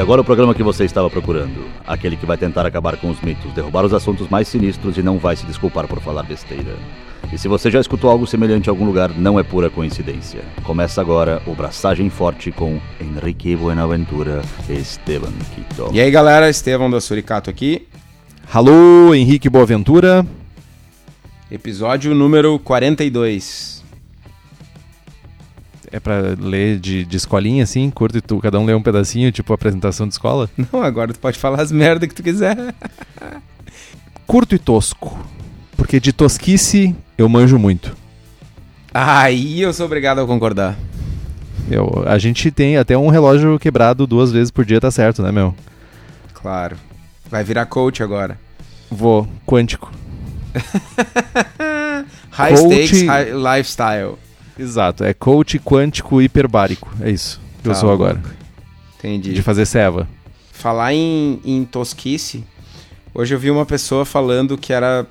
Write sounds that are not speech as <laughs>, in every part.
E agora o programa que você estava procurando. Aquele que vai tentar acabar com os mitos, derrubar os assuntos mais sinistros e não vai se desculpar por falar besteira. E se você já escutou algo semelhante em algum lugar, não é pura coincidência. Começa agora o Braçagem Forte com Henrique Buenaventura e Esteban Quito. E aí galera, Estevão da Suricato aqui, Alô, Henrique Boaventura. episódio número 42. É pra ler de, de escolinha, assim, curto e tu, cada um lê um pedacinho, tipo apresentação de escola? <laughs> Não, agora tu pode falar as merda que tu quiser. <laughs> Curto e tosco. Porque de tosquice eu manjo muito. Aí eu sou obrigado a concordar. Eu, a gente tem até um relógio quebrado duas vezes por dia, tá certo, né, meu? Claro. Vai virar coach agora. Vou, quântico. <laughs> High Coach- stakes, high lifestyle. Exato, é coach quântico hiperbárico. É isso que eu Tá sou agora. Entendi. De fazer ceva. Falar em, em tosquice, hoje eu vi uma pessoa falando que era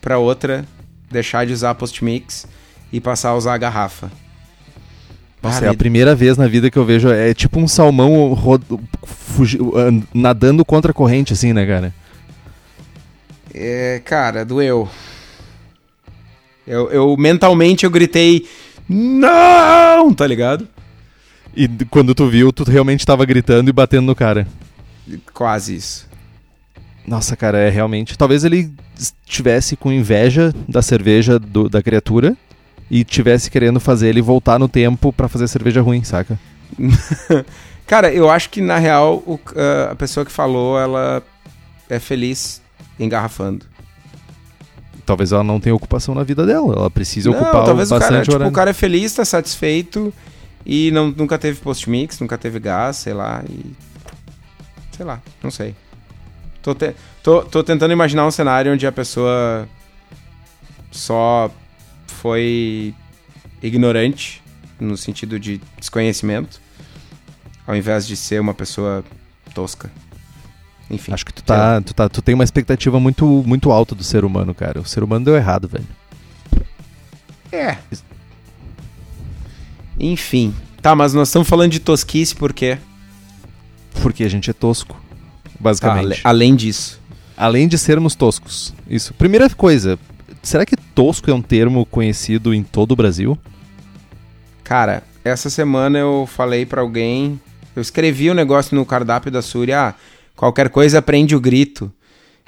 pra outra deixar de usar post-mix e passar a usar a garrafa. Nossa, Ah, é a me- primeira vez na vida que eu vejo. É tipo um salmão an- nadando contra a corrente, assim, né, cara? É, cara, doeu. Eu, eu mentalmente eu gritei não, tá ligado? E quando tu viu, tu realmente tava gritando e batendo no cara. Quase isso. Nossa, cara, é realmente. Talvez ele estivesse com inveja da cerveja do- da criatura e tivesse querendo fazer ele voltar no tempo pra fazer cerveja ruim, saca? <laughs> Cara, eu acho que na real o- a pessoa que falou, ela é feliz engarrafando. Talvez ela não tenha ocupação na vida dela. Ela precisa Não, ocupar talvez o bastante cara, tipo, horário. o cara é feliz, tá satisfeito e não, nunca teve post-mix, nunca teve gás, sei lá, e... Sei lá, não sei. Tô, te- tô, tô tentando imaginar um cenário onde a pessoa só foi ignorante, no sentido de desconhecimento, ao invés de ser uma pessoa tosca. Enfim. Acho que tu tá, tu tá. Tu tem uma expectativa muito, muito alta do ser humano, cara. O ser humano deu errado, velho. É. Enfim. Tá, mas nós estamos falando de tosquice por quê? Porque a gente é tosco. Tá, Basicamente. ale- além disso. Além de sermos toscos. Isso. Primeira coisa, será que tosco é um termo conhecido em todo o Brasil? Cara, essa semana eu falei pra alguém, eu escrevi um negócio no cardápio da Suri, ah, qualquer coisa aprende o grito.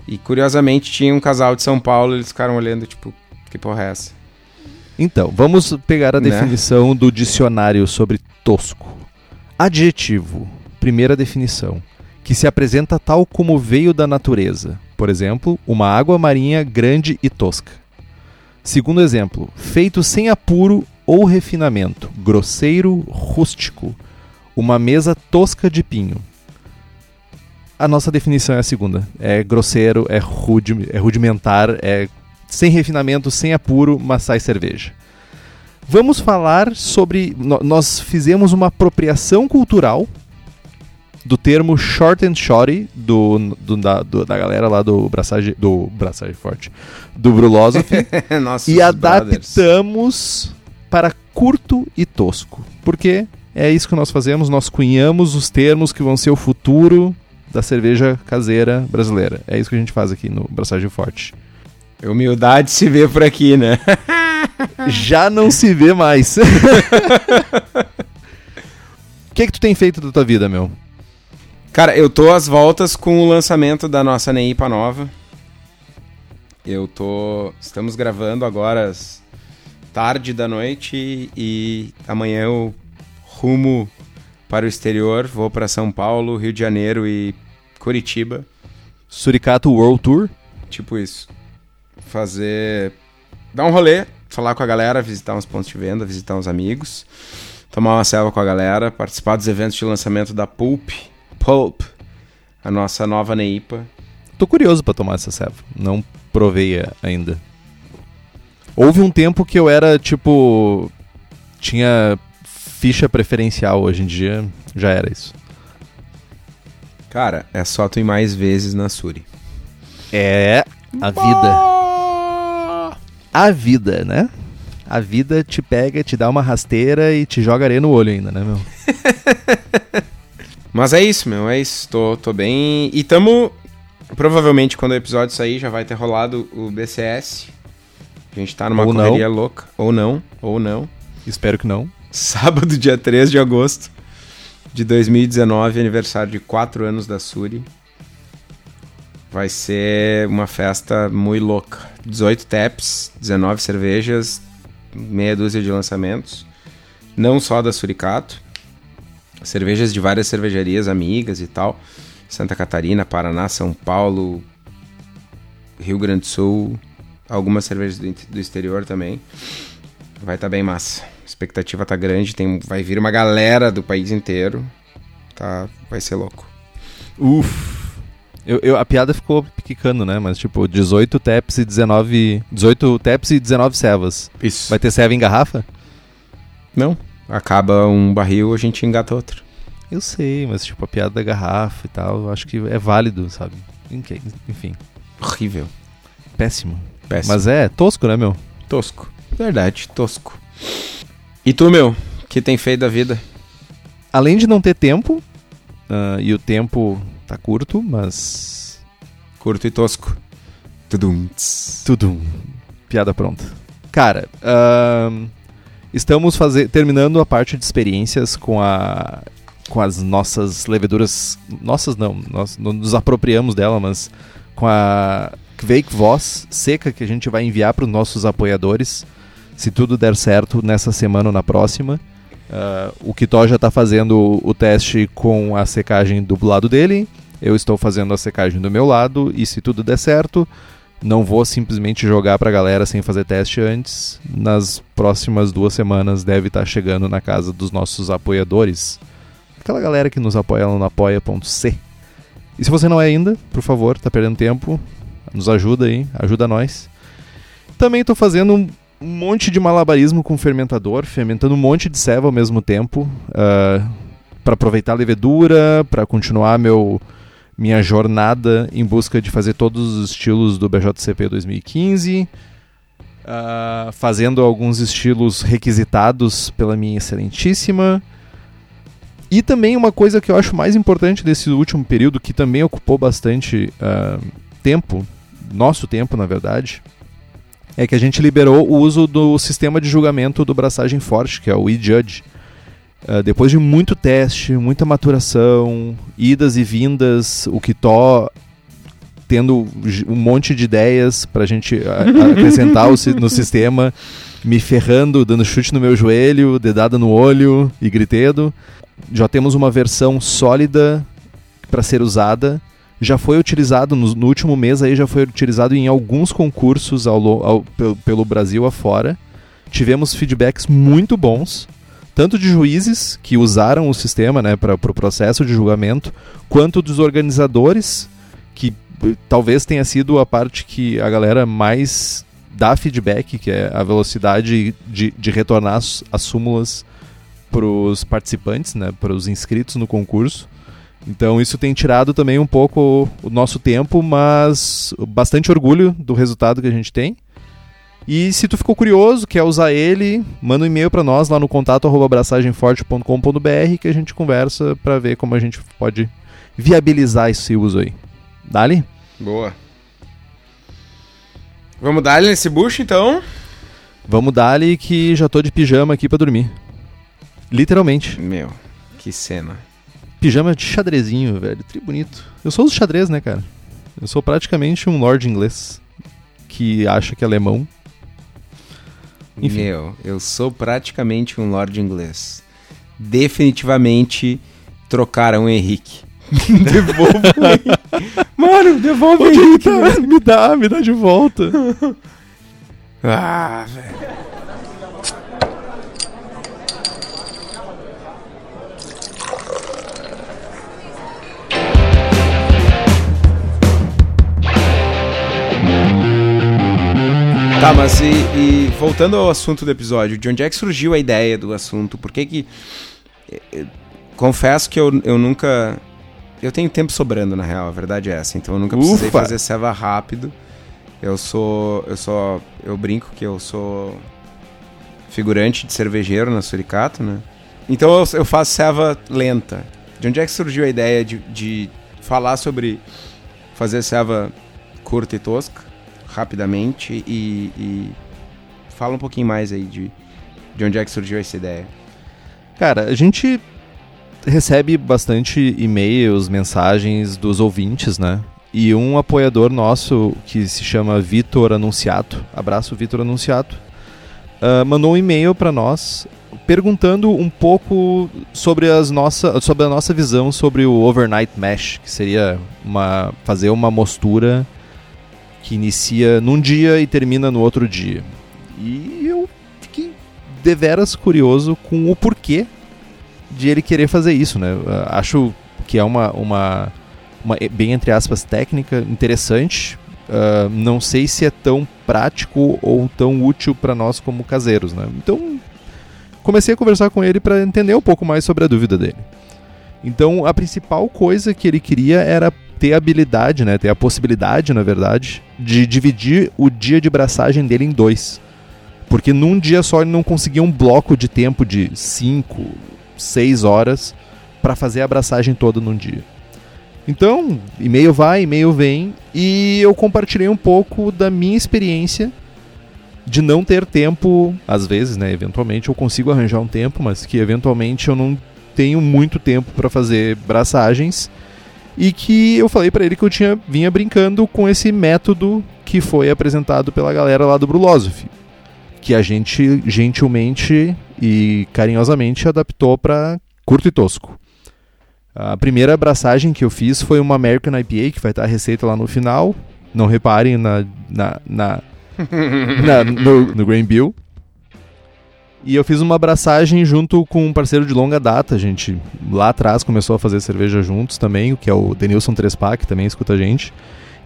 E curiosamente tinha um casal de São Paulo, eles ficaram olhando, tipo, que porra é essa? Então, vamos pegar a Né? definição do dicionário sobre tosco. Adjetivo. Primeira definição. Que se apresenta tal como veio da natureza. Por exemplo, uma água marinha grande e tosca. Segundo exemplo, feito sem apuro ou refinamento, grosseiro, rústico. Uma mesa tosca de pinho. A nossa definição é a segunda. É grosseiro, é, rudi é rudimentar, é sem refinamento, sem apuro, mas sai cerveja. Vamos falar sobre. Nós fizemos uma apropriação cultural do termo short and shorty do, do- da, do- da galera lá do Braçagem, do Braçagem Forte, do Brulosophy, <laughs> e brothers. adaptamos para curto e tosco. Porque é isso que nós fazemos, nós cunhamos os termos que vão ser o futuro da cerveja caseira brasileira. É isso que a gente faz aqui no Braçagem Forte. Humildade se vê por aqui, né? <laughs> Já não se vê mais. <laughs> O que, que tu tem feito da tua vida, meu? Cara, eu tô às voltas com o lançamento da nossa Neipa nova. Eu tô. Estamos gravando agora às tarde da noite e amanhã eu rumo para o exterior. Vou para São Paulo, Rio de Janeiro e Curitiba. Suricato World Tour. Tipo isso. Fazer. Dar um rolê, falar com a galera, visitar uns pontos de venda, visitar uns amigos, tomar uma selva com a galera, participar dos eventos de lançamento da Pulp. Pulp, a nossa nova Neipa. Tô curioso pra tomar essa serva. Não provei ainda. Houve um tempo que eu era tipo. Tinha ficha preferencial. Hoje em dia já era isso. Cara, é só tu ir mais vezes na Suri. É a vida. A vida, né? A vida te pega, te dá uma rasteira e te joga areia no olho ainda, né, meu? <laughs> Mas é isso, meu, é isso. Tô, tô bem. E tamo. Provavelmente quando o episódio sair já vai ter rolado o BCS. A gente tá numa Ou não. correria louca. Ou não, ou não. Espero que não. <laughs> Sábado, dia 3 de agosto de 2019, aniversário de 4 anos da Suri. Vai ser uma festa muito louca. 18 taps, 19 cervejas, meia dúzia de lançamentos. Não só da Suricato. Cervejas de várias cervejarias amigas e tal. Santa Catarina, Paraná, São Paulo, Rio Grande do Sul. Algumas cervejas do, do exterior também. Vai estar bem massa. A expectativa tá grande, tem, vai vir uma galera do país inteiro. Tá, vai ser louco. Uf. Eu, eu- a piada ficou picando, né? Mas tipo, 18 taps e 19. 18 taps e 19 cevas. Isso. Vai ter ceva em garrafa? Não. Acaba um barril, a gente engata outro. Eu sei, mas tipo, a piada da garrafa e tal, eu acho que é válido, sabe? Enfim, Horrível. péssimo. Péssimo. Mas é tosco, né, meu? tosco. Verdade, tosco. E tu, meu? Que tem feito da vida? Além de não ter tempo, ah, e o tempo tá curto, mas. Curto e tosco. Tudum. Tudo. Piada pronta. Cara, ahn, estamos faze- terminando a parte de experiências com a com as nossas leveduras. Nossas não, nós não nos apropriamos dela, mas com a Kvake Voz seca que a gente vai enviar para os nossos apoiadores. Se tudo der certo nessa semana ou na próxima. Ah, o Kitó já está fazendo o teste com a secagem do lado dele. Eu estou fazendo a secagem do meu lado. E se tudo der certo, não vou simplesmente jogar pra galera sem fazer teste antes. Nas próximas duas semanas deve estar chegando na casa dos nossos apoiadores. Aquela galera que nos apoia lá no apoia.c. E se você não é ainda, por favor, tá perdendo tempo, nos ajuda aí, ajuda nós. Também tô fazendo um monte de malabarismo com fermentador, fermentando um monte de ceva ao mesmo tempo, para aproveitar a levedura, para continuar meu minha jornada em busca de fazer todos os estilos do BJCP 2015, ah, fazendo alguns estilos requisitados pela minha excelentíssima. E também uma coisa que eu acho mais importante desse último período, que também ocupou bastante ah, tempo, nosso tempo na verdade, é que a gente liberou o uso do sistema de julgamento do braçagem forte, que é o eJudge. Uh, depois de muito teste, muita maturação, idas e vindas, o Kitó tendo um monte de ideias gente a- a- <laughs> acrescentar no sistema, me ferrando, dando chute no meu joelho, dedada no olho e gritedo. Já temos uma versão sólida para ser usada. Já foi utilizado no, no último mês aí já foi utilizado em alguns concursos ao, ao- pelo, pelo Brasil afora. Tivemos feedbacks muito bons tanto de juízes que usaram o sistema né, para o pro processo de julgamento, quanto dos organizadores, que eh, talvez tenha sido a parte que a galera mais dá feedback, que é a velocidade de, de retornar as, as súmulas para os participantes, né, para os inscritos no concurso. Então isso tem tirado também um pouco o nosso tempo, mas bastante orgulho do resultado que a gente tem. E se tu ficou curioso, quer usar ele, manda um e-mail para nós lá no contato abraçagemforte.com.br que a gente conversa para ver como a gente pode viabilizar esse uso aí. Dali? Boa. Vamos dar nesse bucho, então? Vamos dali que já tô de pijama aqui para dormir. Literalmente. Meu, que cena. Pijama de xadrezinho, velho. Tri bonito. Eu sou os xadrez, né, cara? Eu sou praticamente um lord inglês que acha que é alemão. Enfim. Meu, eu sou praticamente um lord inglês. Definitivamente trocaram o Henrique. <laughs> devolve o Henrique. Mano, devolve o ele Henrique. tá? Me dá, me dá de volta. <laughs> Ah, velho. Tá, mas e, e voltando ao assunto do episódio, de onde é que surgiu a ideia do assunto? Por que que... eh, eh, Confesso que eu, eu nunca... Eu tenho tempo sobrando, na real, a verdade é essa. Então eu nunca precisei Ufa! fazer ceva rápido. Eu sou... Eu sou... Eu brinco que eu sou figurante de cervejeiro na Suricato, né? Então eu, eu faço ceva lenta. De onde é que surgiu a ideia de, de falar sobre fazer serva curta e tosca, rapidamente, e, e fala um pouquinho mais aí de, de onde é que surgiu essa ideia. Cara, a gente recebe bastante e-mails, mensagens dos ouvintes, né? E um apoiador nosso que se chama Vitor Anunciato, abraço Vitor Anunciato, uh, mandou um e-mail para nós perguntando um pouco sobre, as nossa, sobre a nossa visão sobre o overnight mesh, que seria uma, fazer uma mostura que inicia num dia e termina no outro dia. E eu fiquei deveras curioso com o porquê de ele querer fazer isso, né? Acho que é uma, uma, uma bem entre aspas técnica interessante. Uh, não sei se é tão prático ou tão útil para nós como caseiros, né? Então comecei a conversar com ele para entender um pouco mais sobre a dúvida dele. Então a principal coisa que ele queria era ter a habilidade, né, ter a possibilidade, na verdade, de dividir o dia de braçagem dele em dois. Porque num dia só ele não conseguia um bloco de tempo de 5, 6 horas para fazer a abraçagem toda num dia. Então, e-mail vai, e-mail vem, e eu compartilhei um pouco da minha experiência de não ter tempo, às vezes, né, eventualmente eu consigo arranjar um tempo, mas que eventualmente eu não tenho muito tempo para fazer braçagens e que eu falei para ele que eu tinha vinha brincando com esse método que foi apresentado pela galera lá do Brulosophy, que a gente gentilmente e carinhosamente adaptou para curto e tosco. A primeira abraçagem que eu fiz foi uma American IPA, que vai estar a receita lá no final. Não reparem na, na, na, <laughs> na no, no Grain Bill. E eu fiz uma abraçagem junto com um parceiro de longa data, a gente lá atrás começou a fazer cerveja juntos também, que é o Denilson Trespa, que também escuta a gente.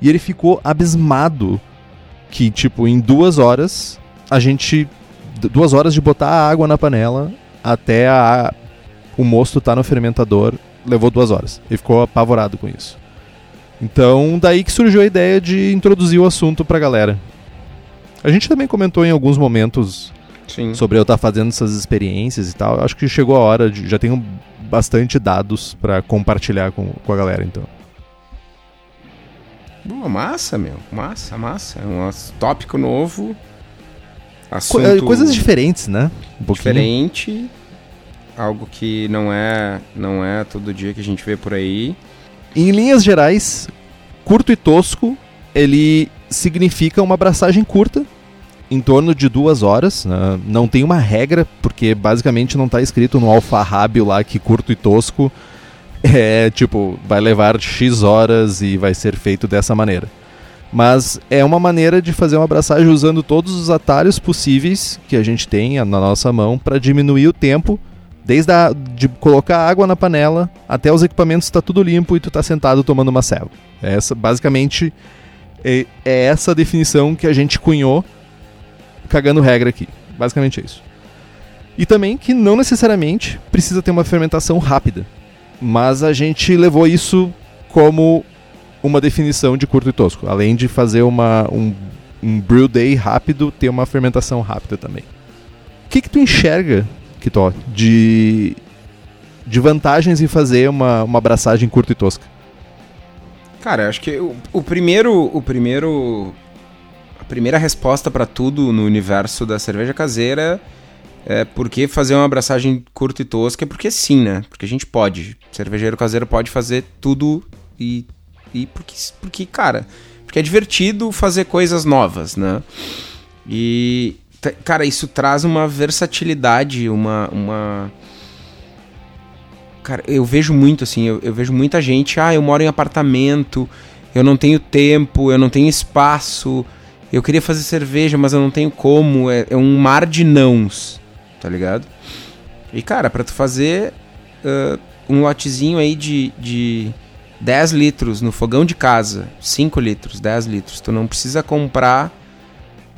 E ele ficou abismado que, tipo, em duas horas a gente duas horas de botar a água na panela até a, o mosto estar tá no fermentador levou duas horas. Ele ficou apavorado com isso. Então, daí que surgiu a ideia de introduzir o assunto pra galera. A gente também comentou em alguns momentos Sim. sobre eu estar tá fazendo essas experiências e tal. Acho que chegou a hora, de, já tenho bastante dados para compartilhar com, com a galera, então. Boa, massa, meu. Massa, massa. É um tópico novo. Assunto Coisas diferentes, né? Um Diferente. Algo que não é, não é todo dia que a gente vê por aí. Em linhas gerais, curto e tosco, ele significa uma abraçagem curta, em torno de duas horas. Né? Não tem uma regra, porque basicamente não está escrito no alfarrábio lá que curto e tosco <laughs> é tipo, vai levar X horas e vai ser feito dessa maneira. Mas é uma maneira de fazer uma abraçagem usando todos os atalhos possíveis que a gente tem na nossa mão para diminuir o tempo, desde a, de colocar água na panela até os equipamentos está tudo limpo e tu está sentado tomando uma ceva. Essa basicamente é, é essa definição que a gente cunhou cagando regra aqui. Basicamente é isso. E também que não necessariamente precisa ter uma fermentação rápida. Mas a gente levou isso como uma definição de curto e tosco. Além de fazer uma, um, um brew day rápido, ter uma fermentação rápida também. O que, que tu enxerga, Kitó, de, de vantagens em fazer uma, uma abraçagem curta e tosca? Cara, acho que o, o primeiro. O primeiro. Primeira resposta para tudo no universo da cerveja caseira é porque fazer uma abraçagem curta e tosca é porque sim, né? Porque a gente pode. Cervejeiro caseiro pode fazer tudo e e porque, porque, cara, porque é divertido fazer coisas novas, né? E, cara, isso traz uma versatilidade, uma. uma... Cara, eu vejo muito assim, eu, eu vejo muita gente, ah, eu moro em apartamento, eu não tenho tempo, eu não tenho espaço, eu queria fazer cerveja, mas eu não tenho como, é, é um mar de nãos, tá ligado? E, cara, para tu fazer uh, um lotezinho aí de, de 10 litros no fogão de casa, 5 litros, 10 litros. Tu não precisa comprar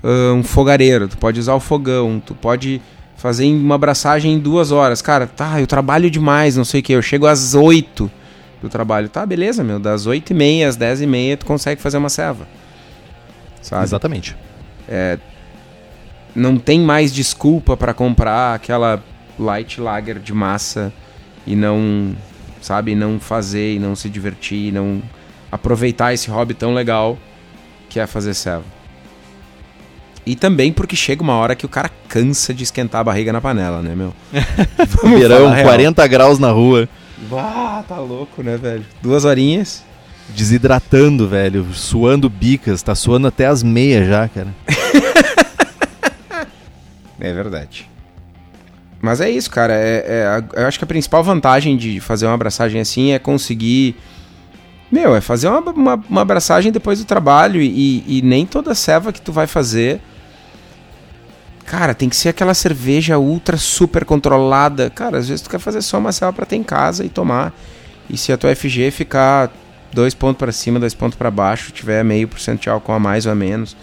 uh, um fogareiro, tu pode usar o fogão, tu pode fazer uma abraçagem em duas horas. Cara, tá, eu trabalho demais, não sei o que, eu chego às 8 do trabalho. Tá, beleza, meu, das 8 e meia às 10 e meia tu consegue fazer uma ceva. Sabe? Exatamente. É, não tem mais desculpa para comprar aquela light lager de massa e não sabe? Não fazer e não se divertir, não aproveitar esse hobby tão legal que é fazer serva. E também porque chega uma hora que o cara cansa de esquentar a barriga na panela, né, meu? <laughs> Verão, 40 graus na rua. Ah, tá louco, né, velho? Duas horinhas. Desidratando, velho. Suando bicas. Tá suando até as meias já, cara. <laughs> é verdade. Mas é isso, cara. É, é, eu acho que a principal vantagem de fazer uma abraçagem assim é conseguir. Meu, é fazer uma, uma, uma abraçagem depois do trabalho e, e nem toda serva que tu vai fazer Cara, tem que ser aquela cerveja ultra super controlada. Cara, às vezes tu quer fazer só uma ceva para ter em casa e tomar. E se a tua FG ficar dois pontos para cima, dois pontos para baixo, tiver meio por cento de álcool a mais ou a menos,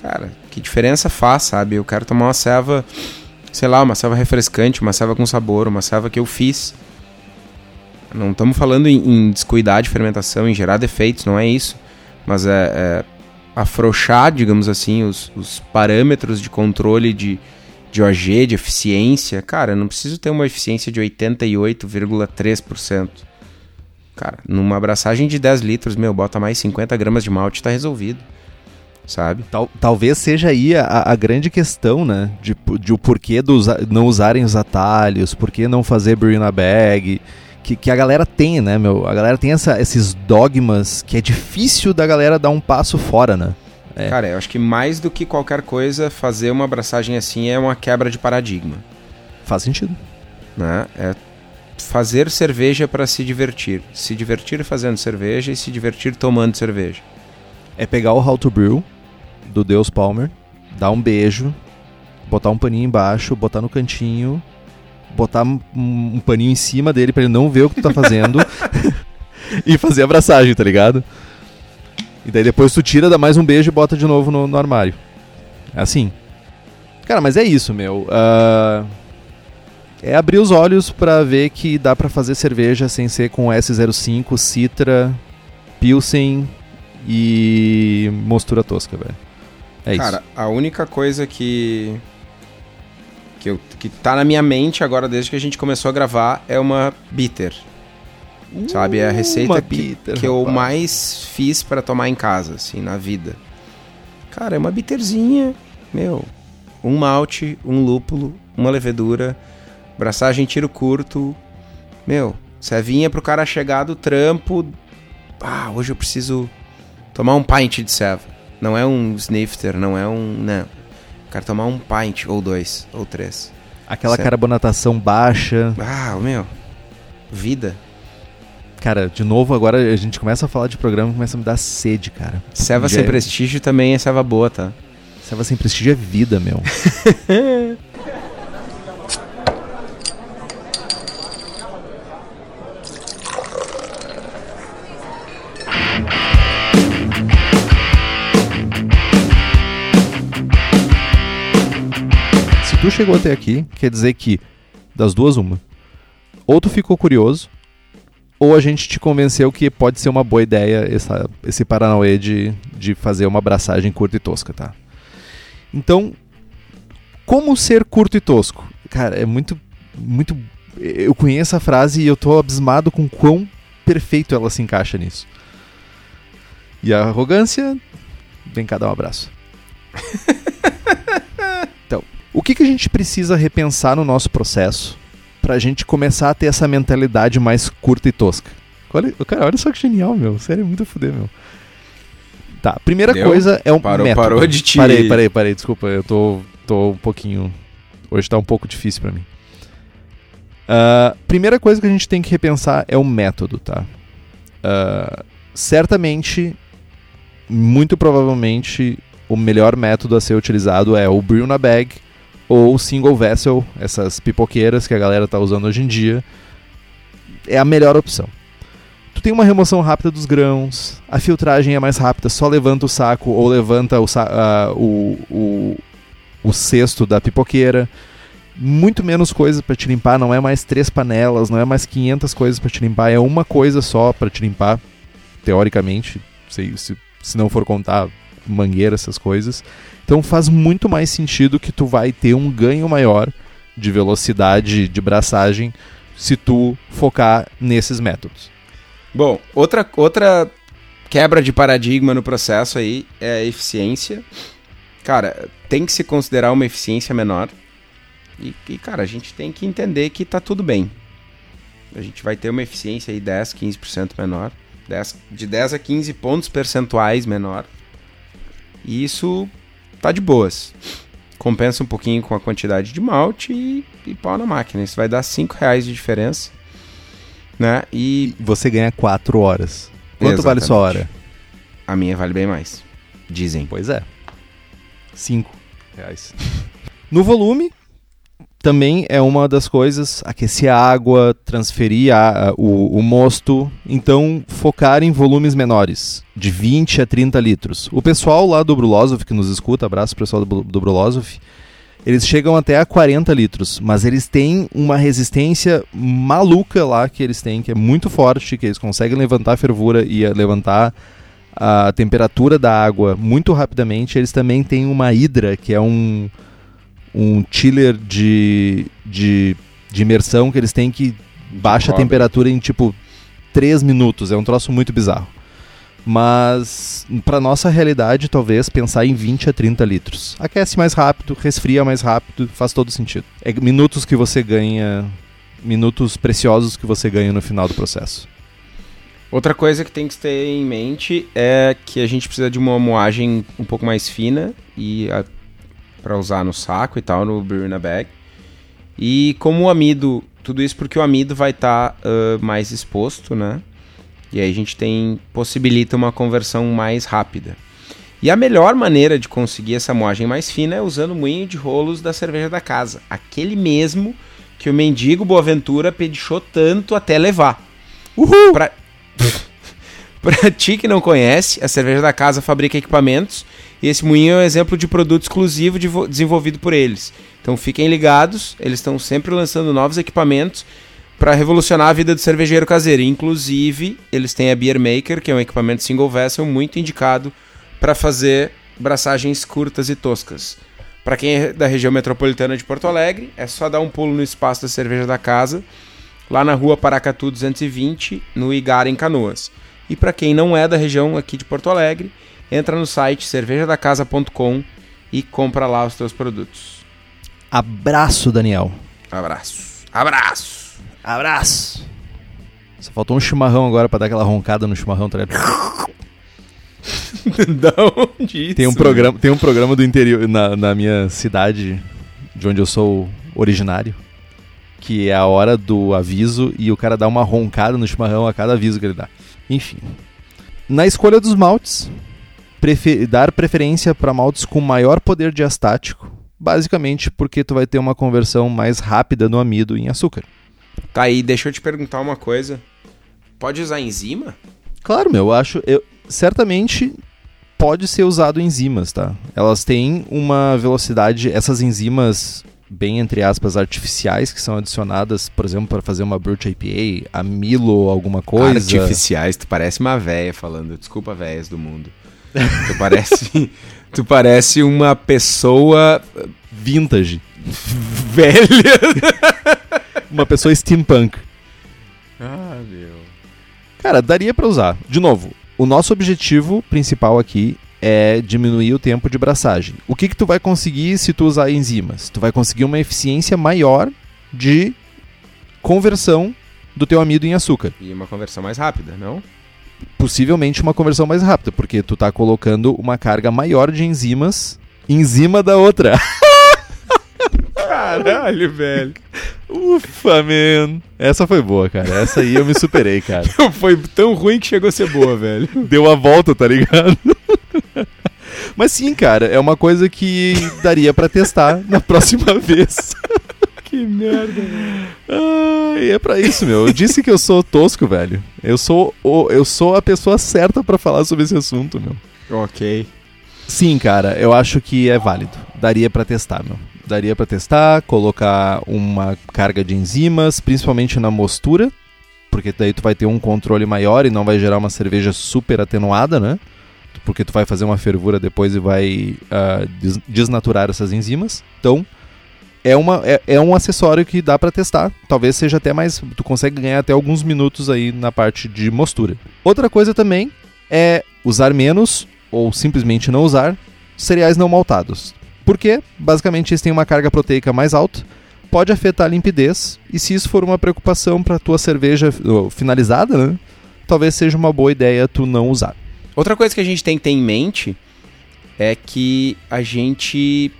cara, que diferença faz, sabe? Eu quero tomar uma ceva, sei lá, uma ceva refrescante, uma ceva com sabor, uma ceva que eu fiz. Não estamos falando em, em descuidar de fermentação, em gerar defeitos, não é isso. Mas é, é afrouxar, digamos assim, os, os parâmetros de controle de, de OG, de eficiência, cara, eu não preciso ter uma eficiência de 88,3%. Cara, numa abraçagem de 10 litros, meu, bota mais 50 gramas de malte e tá resolvido. Sabe? Tal, talvez seja aí a, a, grande questão, né? De, de o porquê dos, não usarem os atalhos, por que não fazer brew na bag que, que a galera tem, né, meu? A galera tem essa, esses dogmas que é difícil da galera dar um passo fora, né? É. Cara, eu acho que mais do que qualquer coisa, fazer uma abraçagem assim é uma quebra de paradigma. Faz sentido. Né? É fazer cerveja para se divertir. Se divertir fazendo cerveja e se divertir tomando cerveja. É pegar o How to Brew do Deus Palmer, dar um beijo, botar um paninho embaixo, botar no cantinho botar um, um paninho em cima dele para ele não ver o que tu tá fazendo <laughs> e fazer abraçagem, tá ligado? E daí depois tu tira, dá mais um beijo e bota de novo no, no armário. É assim. Cara, mas é isso, meu. Uh, é abrir os olhos para ver que dá para fazer cerveja sem ser com S05, Citra, Pilsen e mostura tosca, velho. É Cara, isso. a única coisa que que, eu, que tá na minha mente agora desde que a gente começou a gravar é uma bitter. Uh, sabe? É a receita bitter, que, que eu mais fiz para tomar em casa, assim, na vida. Cara, é uma bitterzinha, meu. Um malte, um lúpulo, uma levedura, braçagem tiro curto. Meu, servinha pro cara chegar do trampo. Ah, hoje eu preciso tomar um pint de serva. Não é um snifter, não é um. Não Quero tomar um pint, ou dois, ou três. Aquela certo? carbonatação baixa. Ah, meu. Vida. Cara, de novo, agora a gente começa a falar de programa e começa a me dar sede, cara. Seva sem prestígio também é seva boa, tá? Seva sem prestígio é vida, meu. <laughs> chegou até aqui, quer dizer que, das duas, uma. Ou tu ficou curioso, ou a gente te convenceu que pode ser uma boa ideia essa, esse Paranauê de, de fazer uma abraçagem curta e tosca, tá? Então, como ser curto e tosco? Cara, é muito. muito eu conheço a frase e eu tô abismado com quão perfeito ela se encaixa nisso. E a arrogância. Vem cá dar um abraço. <laughs> O que, que a gente precisa repensar no nosso processo para a gente começar a ter essa mentalidade mais curta e tosca? Olha, cara, olha só que genial, meu. Sério, muito fuder, meu. Tá, primeira Deu? coisa é um parou, método. Parou de te... Parei, parei, parei, desculpa. Eu tô, tô um pouquinho... Hoje tá um pouco difícil para mim. Uh, primeira coisa que a gente tem que repensar é o método, tá? Uh, certamente, muito provavelmente, o melhor método a ser utilizado é o brew na bag ou single vessel, essas pipoqueiras que a galera tá usando hoje em dia, é a melhor opção. Tu tem uma remoção rápida dos grãos, a filtragem é mais rápida, só levanta o saco ou levanta o, uh, o, o, o cesto da pipoqueira. Muito menos coisas para te limpar, não é mais três panelas, não é mais 500 coisas para te limpar, é uma coisa só para te limpar, teoricamente, se, se, se não for contar mangueira, essas coisas. Então faz muito mais sentido que tu vai ter um ganho maior de velocidade de braçagem se tu focar nesses métodos. Bom, outra, outra quebra de paradigma no processo aí é a eficiência. Cara, tem que se considerar uma eficiência menor. E, e, cara, a gente tem que entender que tá tudo bem. A gente vai ter uma eficiência aí 10, 15% menor. 10, de 10 a 15 pontos percentuais menor. E isso tá de boas. Compensa um pouquinho com a quantidade de malte e, e pau na máquina. Isso vai dar 5 reais de diferença. Né? E Você ganha 4 horas. Quanto vale Exatamente. sua hora? a minha vale bem mais. Dizem. Pois é. 5 reais. <laughs> No volume, também é uma das coisas, aquecer a água, transferir a- o, o mosto, então focar em volumes menores, de 20 a 30 litros. O pessoal lá do Brulosov que nos escuta, abraço pessoal do, do Brulosov, eles chegam até a 40 litros, mas eles têm uma resistência maluca lá que eles têm, que é muito forte, que eles conseguem levantar a fervura e levantar a temperatura da água muito rapidamente. Eles também têm uma hidra, que é um, um chiller de, de, de imersão que eles têm que baixa a temperatura em tipo 3 minutos. É um troço muito bizarro. Mas para nossa realidade, talvez pensar em 20 a 30 litros. Aquece mais rápido, resfria mais rápido, faz todo sentido. É minutos que você ganha, minutos preciosos que você ganha no final do processo. Outra coisa que tem que ter em mente é que a gente precisa de uma moagem um pouco mais fina e para usar no saco e tal, no brew na bag. E como o amido, tudo isso porque o amido vai estar mais exposto, né? E aí a gente tem possibilita uma conversão mais rápida. E a melhor maneira de conseguir essa moagem mais fina é usando o moinho de rolos da cerveja da casa, aquele mesmo que o mendigo Boaventura pedichou tanto até levar. Uhul! Pra... <laughs> pra <laughs> ti que não conhece, a cerveja da casa fabrica equipamentos e esse moinho é um exemplo de produto exclusivo devo- desenvolvido por eles. Então fiquem ligados, eles estão sempre lançando novos equipamentos para revolucionar a vida do cervejeiro caseiro. Inclusive, eles têm a Beer Maker, que é um equipamento single vessel muito indicado para fazer braçagens curtas e toscas. Para quem é da região metropolitana de Porto Alegre, é só dar um pulo no espaço da cerveja da casa, lá na rua Paracatu 220, no Igara, em Canoas. E para quem não é da região aqui de Porto Alegre, entra no site cervejadacasa.com e compra lá os teus produtos. Abraço, Daniel. Abraço. Abraço. Abraço. Só faltou um chimarrão agora pra dar aquela roncada no chimarrão, tá <laughs> da onde isso? Tem um programa, tem um programa do interior na, na minha cidade, de onde eu sou originário, que é a hora do aviso e o cara dá uma roncada no chimarrão a cada aviso que ele dá. Enfim. Na escolha dos maltes, prefe- dar preferência para maltes com maior poder diastático, basicamente porque tu vai ter uma conversão mais rápida no amido em açúcar. Tá aí, deixa eu te perguntar uma coisa. Pode usar enzima? Claro, meu, eu acho. Eu, certamente pode ser usado enzimas, tá? Elas têm uma velocidade. Essas enzimas, bem entre aspas, artificiais, que são adicionadas, por exemplo, para fazer uma Brut IPA, amilo, alguma coisa. Artificiais, tu parece uma véia falando. Desculpa, véias do mundo. tu parece. <laughs> tu parece uma pessoa Vintage. velha. <laughs> Uma pessoa steampunk. Ah, meu. Cara, daria pra usar. De novo, o nosso objetivo principal aqui é diminuir o tempo de braçagem. O que que tu vai conseguir se tu usar enzimas? Tu vai conseguir uma eficiência maior de conversão do teu amido em açúcar. E uma conversão mais rápida, não? Possivelmente uma conversão mais rápida, porque tu tá colocando uma carga maior de enzimas em cima da outra. <laughs> Caralho, velho. Ufa, man. Essa foi boa, cara. Essa aí eu me superei, cara. <laughs> Foi tão ruim que chegou a ser boa, velho. Deu a volta, tá ligado? Mas sim, cara, é uma coisa que daria pra testar na próxima <laughs> vez. Que merda, velho. Ah, e é pra isso, meu. Eu disse que eu sou tosco, velho. Eu sou, o, eu sou a pessoa certa pra falar sobre esse assunto, meu. Ok. Sim, cara, eu acho que é válido. Daria pra testar, meu. Daria pra testar, colocar uma carga de enzimas, principalmente na mostura, porque daí tu vai ter um controle maior e não vai gerar uma cerveja super atenuada, né? Porque tu vai fazer uma fervura depois e vai ah, des- desnaturar essas enzimas. Então, é, uma, é, é um acessório que dá para testar. Talvez seja até mais. Tu consegue ganhar até alguns minutos aí na parte de mostura. Outra coisa também é usar menos, ou simplesmente não usar, cereais não maltados. Porque, basicamente, eles têm uma carga proteica mais alta, pode afetar a limpidez, e se isso for uma preocupação para tua cerveja oh, finalizada, né, talvez seja uma boa ideia tu não usar. Outra coisa que a gente tem que ter em mente é que a gente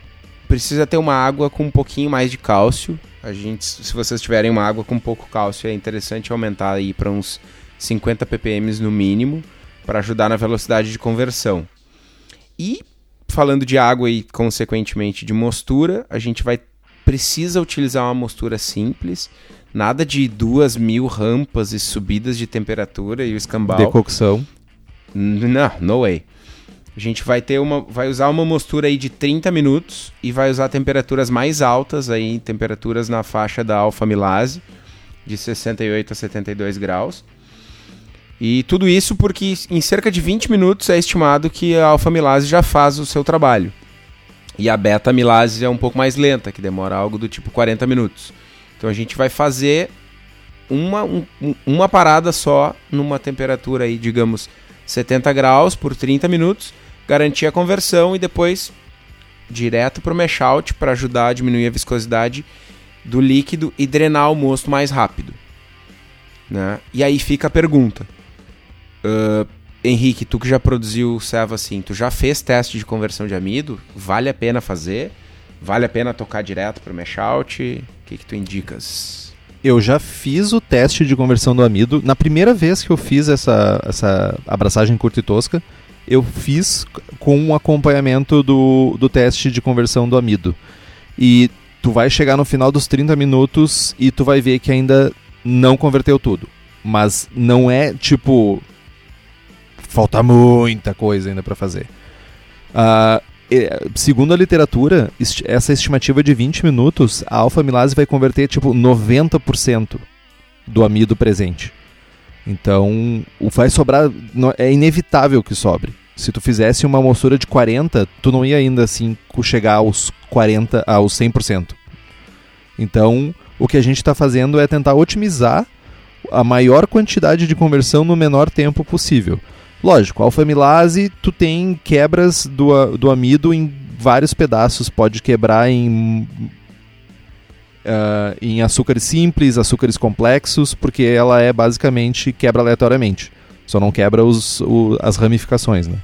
precisa ter uma água com um pouquinho mais de cálcio. A gente, se vocês tiverem uma água com pouco cálcio, é interessante aumentar aí para uns 50 ppm no mínimo, para ajudar na velocidade de conversão. E falando de água e consequentemente de mostura, a gente vai precisa utilizar uma mostura simples, nada de duas mil rampas e subidas de temperatura e o escambau. Decocção. Não, no way. A gente vai ter uma, vai usar uma mostura aí de 30 minutos e vai usar temperaturas mais altas aí, temperaturas na faixa da alfa-milase de 68 a 72 graus. E tudo isso porque em cerca de 20 minutos é estimado que a alfa-milase já faz o seu trabalho. E a beta-milase é um pouco mais lenta, que demora algo do tipo 40 minutos. Então a gente vai fazer uma, um, uma parada só numa temperatura aí, digamos, 70 graus por 30 minutos garantir a conversão e depois direto para o mesh out para ajudar a diminuir a viscosidade do líquido e drenar o mosto mais rápido. Né? E aí fica a pergunta. Uh, Henrique, tu que já produziu serva assim, tu já fez teste de conversão de amido? Vale a pena fazer? Vale a pena tocar direto para o mesh out? O que, que tu indicas? Eu já fiz o teste de conversão do amido. Na primeira vez que eu fiz essa, essa abraçagem curta e tosca, eu fiz com um acompanhamento do, do teste de conversão do amido. E tu vai chegar no final dos 30 minutos e tu vai ver que ainda não converteu tudo. Mas não é tipo. Falta muita coisa ainda para fazer. Uh, segundo a literatura, essa estimativa de 20 minutos, a alfa-milase vai converter tipo 90% do amido presente. Então, vai sobrar. É inevitável que sobre. Se tu fizesse uma moçura de 40, tu não ia ainda assim chegar aos 40, aos 100%. Então, o que a gente está fazendo é tentar otimizar a maior quantidade de conversão no menor tempo possível. Lógico, alfamilase, tu tem quebras do, do amido em vários pedaços, pode quebrar em uh, em açúcares simples, açúcares complexos, porque ela é basicamente quebra aleatoriamente. Só não quebra os, o, as ramificações, né?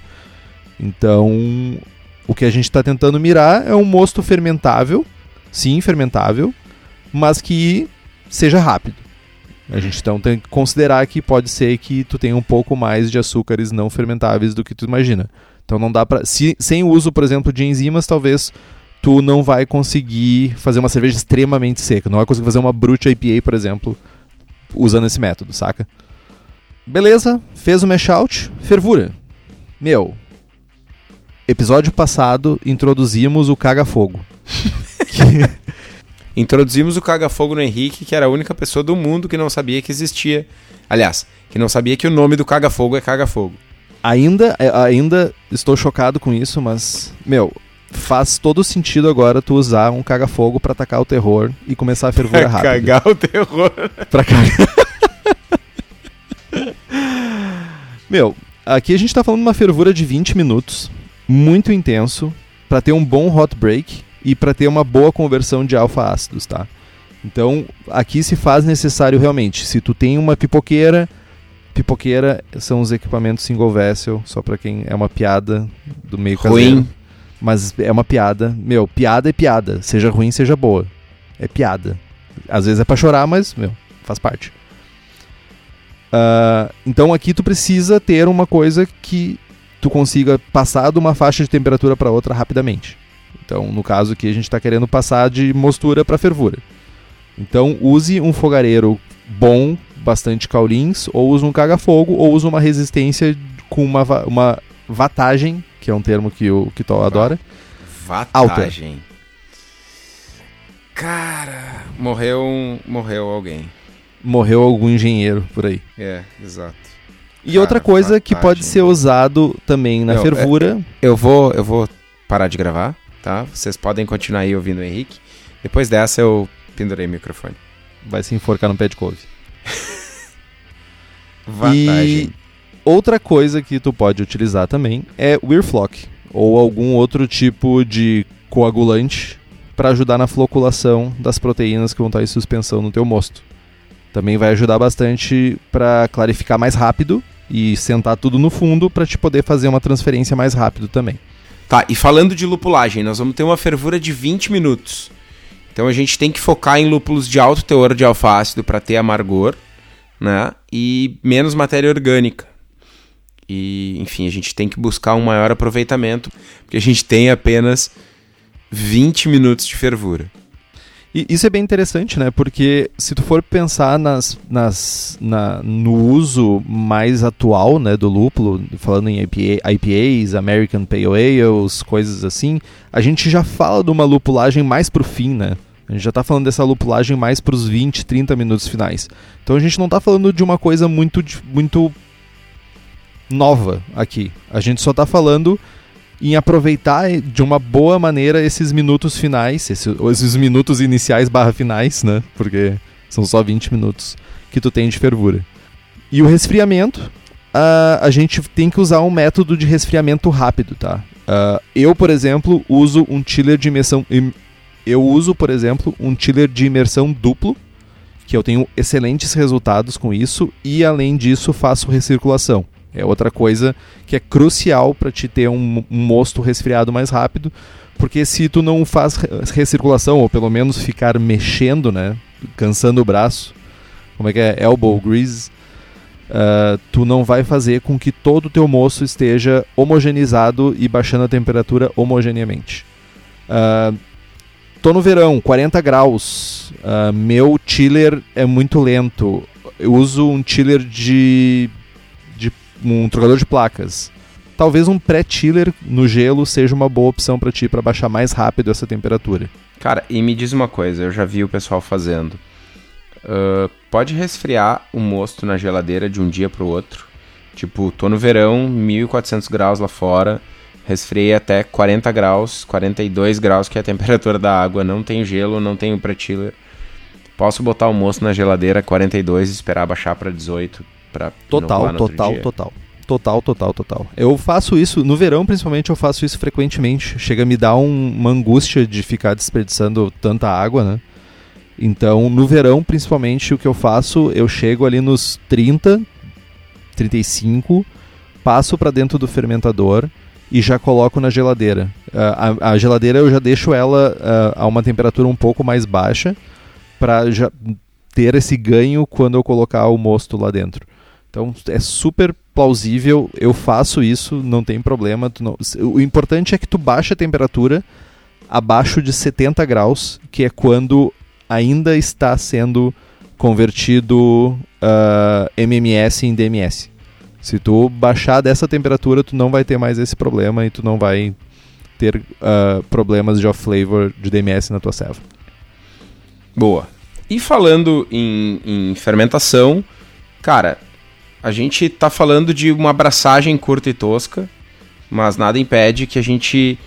Então, o que a gente está tentando mirar é um mosto fermentável, sim, fermentável, mas que seja rápido. A gente então tem que considerar que pode ser que tu tenha um pouco mais de açúcares não fermentáveis do que tu imagina. Então não dá para, sem o uso, por exemplo, de enzimas, talvez tu não vai conseguir fazer uma cerveja extremamente seca. Não vai conseguir fazer uma Brute IPA, por exemplo, usando esse método, saca? Beleza, fez o mash out, fervura. Meu, episódio passado introduzimos o caga-fogo. <laughs> introduzimos o caga-fogo no Henrique, que era a única pessoa do mundo que não sabia que existia. Aliás, que não sabia que o nome do caga-fogo é caga-fogo. Ainda, é, ainda estou chocado com isso, mas, meu, faz todo sentido agora tu usar um caga-fogo para atacar o terror e começar a fervura pra cagar o terror. pra cagar. Meu, aqui a gente tá falando de uma fervura de 20 minutos, muito intenso, para ter um bom hot break e para ter uma boa conversão de alfa ácidos, tá? Então, aqui se faz necessário realmente, se tu tem uma pipoqueira, pipoqueira são os equipamentos single vessel, só para quem é uma piada do meio Ruim. caseiro. Mas é uma piada. Meu, piada é piada. Seja ruim, seja boa. É piada. Às vezes é pra chorar, mas, meu, faz parte. Uh, então aqui tu precisa ter uma coisa que tu consiga passar de uma faixa de temperatura para outra rapidamente. Então, no caso aqui, a gente está querendo passar de mostura para fervura. Então, use um fogareiro bom, bastante caulins, ou use um caga-fogo, ou use uma resistência com uma, uma vatagem que é um termo que o tu adora. Vatagem. Alta. Cara, morreu um, morreu alguém. Morreu algum engenheiro por aí. É, exato. E Cara, outra coisa vatagem. que pode ser usado também na Não, fervura. É, eu vou eu vou parar de gravar, tá? Vocês podem continuar aí ouvindo o Henrique. Depois dessa eu pendurei o microfone. Vai se enforcar no pé de couve. <laughs> Vantagem. E outra coisa que tu pode utilizar também é o Earflock ou algum outro tipo de coagulante para ajudar na floculação das proteínas que vão estar em suspensão no teu mosto. Também vai ajudar bastante para clarificar mais rápido e sentar tudo no fundo para te poder fazer uma transferência mais rápido também. Tá, e falando de lupulagem, nós vamos ter uma fervura de 20 minutos. Então a gente tem que focar em lúpulos de alto teor de alfa-ácido para ter amargor, né? E menos matéria orgânica. E, enfim, a gente tem que buscar um maior aproveitamento, porque a gente tem apenas 20 minutos de fervura. E isso é bem interessante, né? Porque se tu for pensar nas, nas, na, no uso mais atual né, do lúpulo, falando em IPA, IPAs, American Pale Ales, coisas assim, a gente já fala de uma lupulagem mais pro fim, né? A gente já está falando dessa lupulagem mais para os 20, 30 minutos finais. Então a gente não está falando de uma coisa muito, muito nova aqui. A gente só está falando em aproveitar de uma boa maneira esses minutos finais, esses, esses minutos iniciais barra finais, né? Porque são só 20 minutos que tu tem de fervura. E o resfriamento, uh, a gente tem que usar um método de resfriamento rápido, tá? Uh, eu, por exemplo, uso um chiller de imersão. Eu uso, por exemplo, um chiller de imersão duplo, que eu tenho excelentes resultados com isso, e além disso faço recirculação. É outra coisa que é crucial para te ter um, um mosto resfriado mais rápido, porque se tu não faz recirculação, ou pelo menos ficar mexendo, né, cansando o braço, como é que é, elbow grease, uh, tu não vai fazer com que todo o teu moço esteja homogeneizado e baixando a temperatura homogeneamente. Uh, tô no verão, 40 graus, uh, meu chiller é muito lento, eu uso um chiller de um trocador de placas. Talvez um pré-chiller no gelo seja uma boa opção para ti para baixar mais rápido essa temperatura. Cara, e me diz uma coisa, eu já vi o pessoal fazendo. Uh, pode resfriar o mosto na geladeira de um dia para o outro. Tipo, tô no verão, 1400 graus lá fora, resfriei até 40 graus, 42 graus que é a temperatura da água, não tem gelo, não tem pré-chiller. Posso botar o mosto na geladeira 42 e esperar baixar para 18 para total, total, total. Total, total, total. Eu faço isso, no verão principalmente, eu faço isso frequentemente. Chega a me dar um, uma angústia de ficar desperdiçando tanta água, né? Então, no verão, principalmente, o que eu faço, eu chego ali nos 30, 35, passo para dentro do fermentador e já coloco na geladeira. Uh, a, a, geladeira eu já deixo ela uh, a uma temperatura um pouco mais baixa para já ter esse ganho quando eu colocar o mosto lá dentro. Então é super plausível, eu faço isso, não tem problema. Não... O importante é que tu baixe a temperatura abaixo de 70 graus, que é quando ainda está sendo convertido uh, MMS em DMS. Se tu baixar dessa temperatura, tu não vai ter mais esse problema e tu não vai ter uh, problemas de off-flavor de DMS na tua serva. Boa. E falando em, em fermentação, cara, a gente está falando de uma abraçagem curta e tosca, mas nada impede que a gente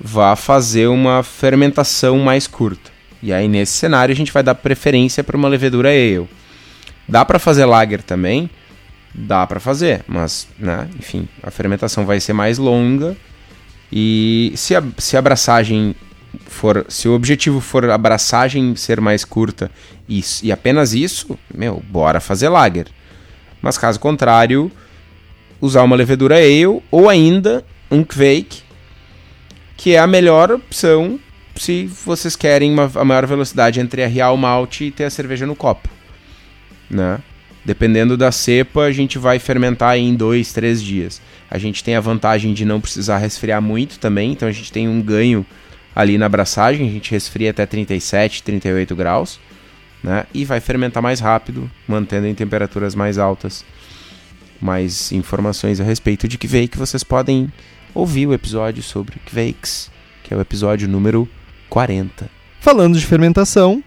vá fazer uma fermentação mais curta. E aí nesse cenário a gente vai dar preferência para uma levedura ale. Dá para fazer lager também? Dá para fazer, mas, né, enfim, a fermentação vai ser mais longa e se a, se a abraçagem for, se o objetivo for a abraçagem ser mais curta e, e apenas isso, meu, bora fazer lager. Mas caso contrário, usar uma levedura ale ou ainda um Quake, que é a melhor opção se vocês querem uma, a maior velocidade entre arriar o malte e ter a cerveja no copo. Né? Dependendo da cepa, a gente vai fermentar em dois, três dias. A gente tem a vantagem de não precisar resfriar muito também, então a gente tem um ganho ali na abraçagem, a gente resfria até 37, 38 graus né? E vai fermentar mais rápido, mantendo em temperaturas mais altas. Mais informações a respeito de Kvake, vocês podem ouvir o episódio sobre Kvakes, que é o episódio número 40. Falando de fermentação,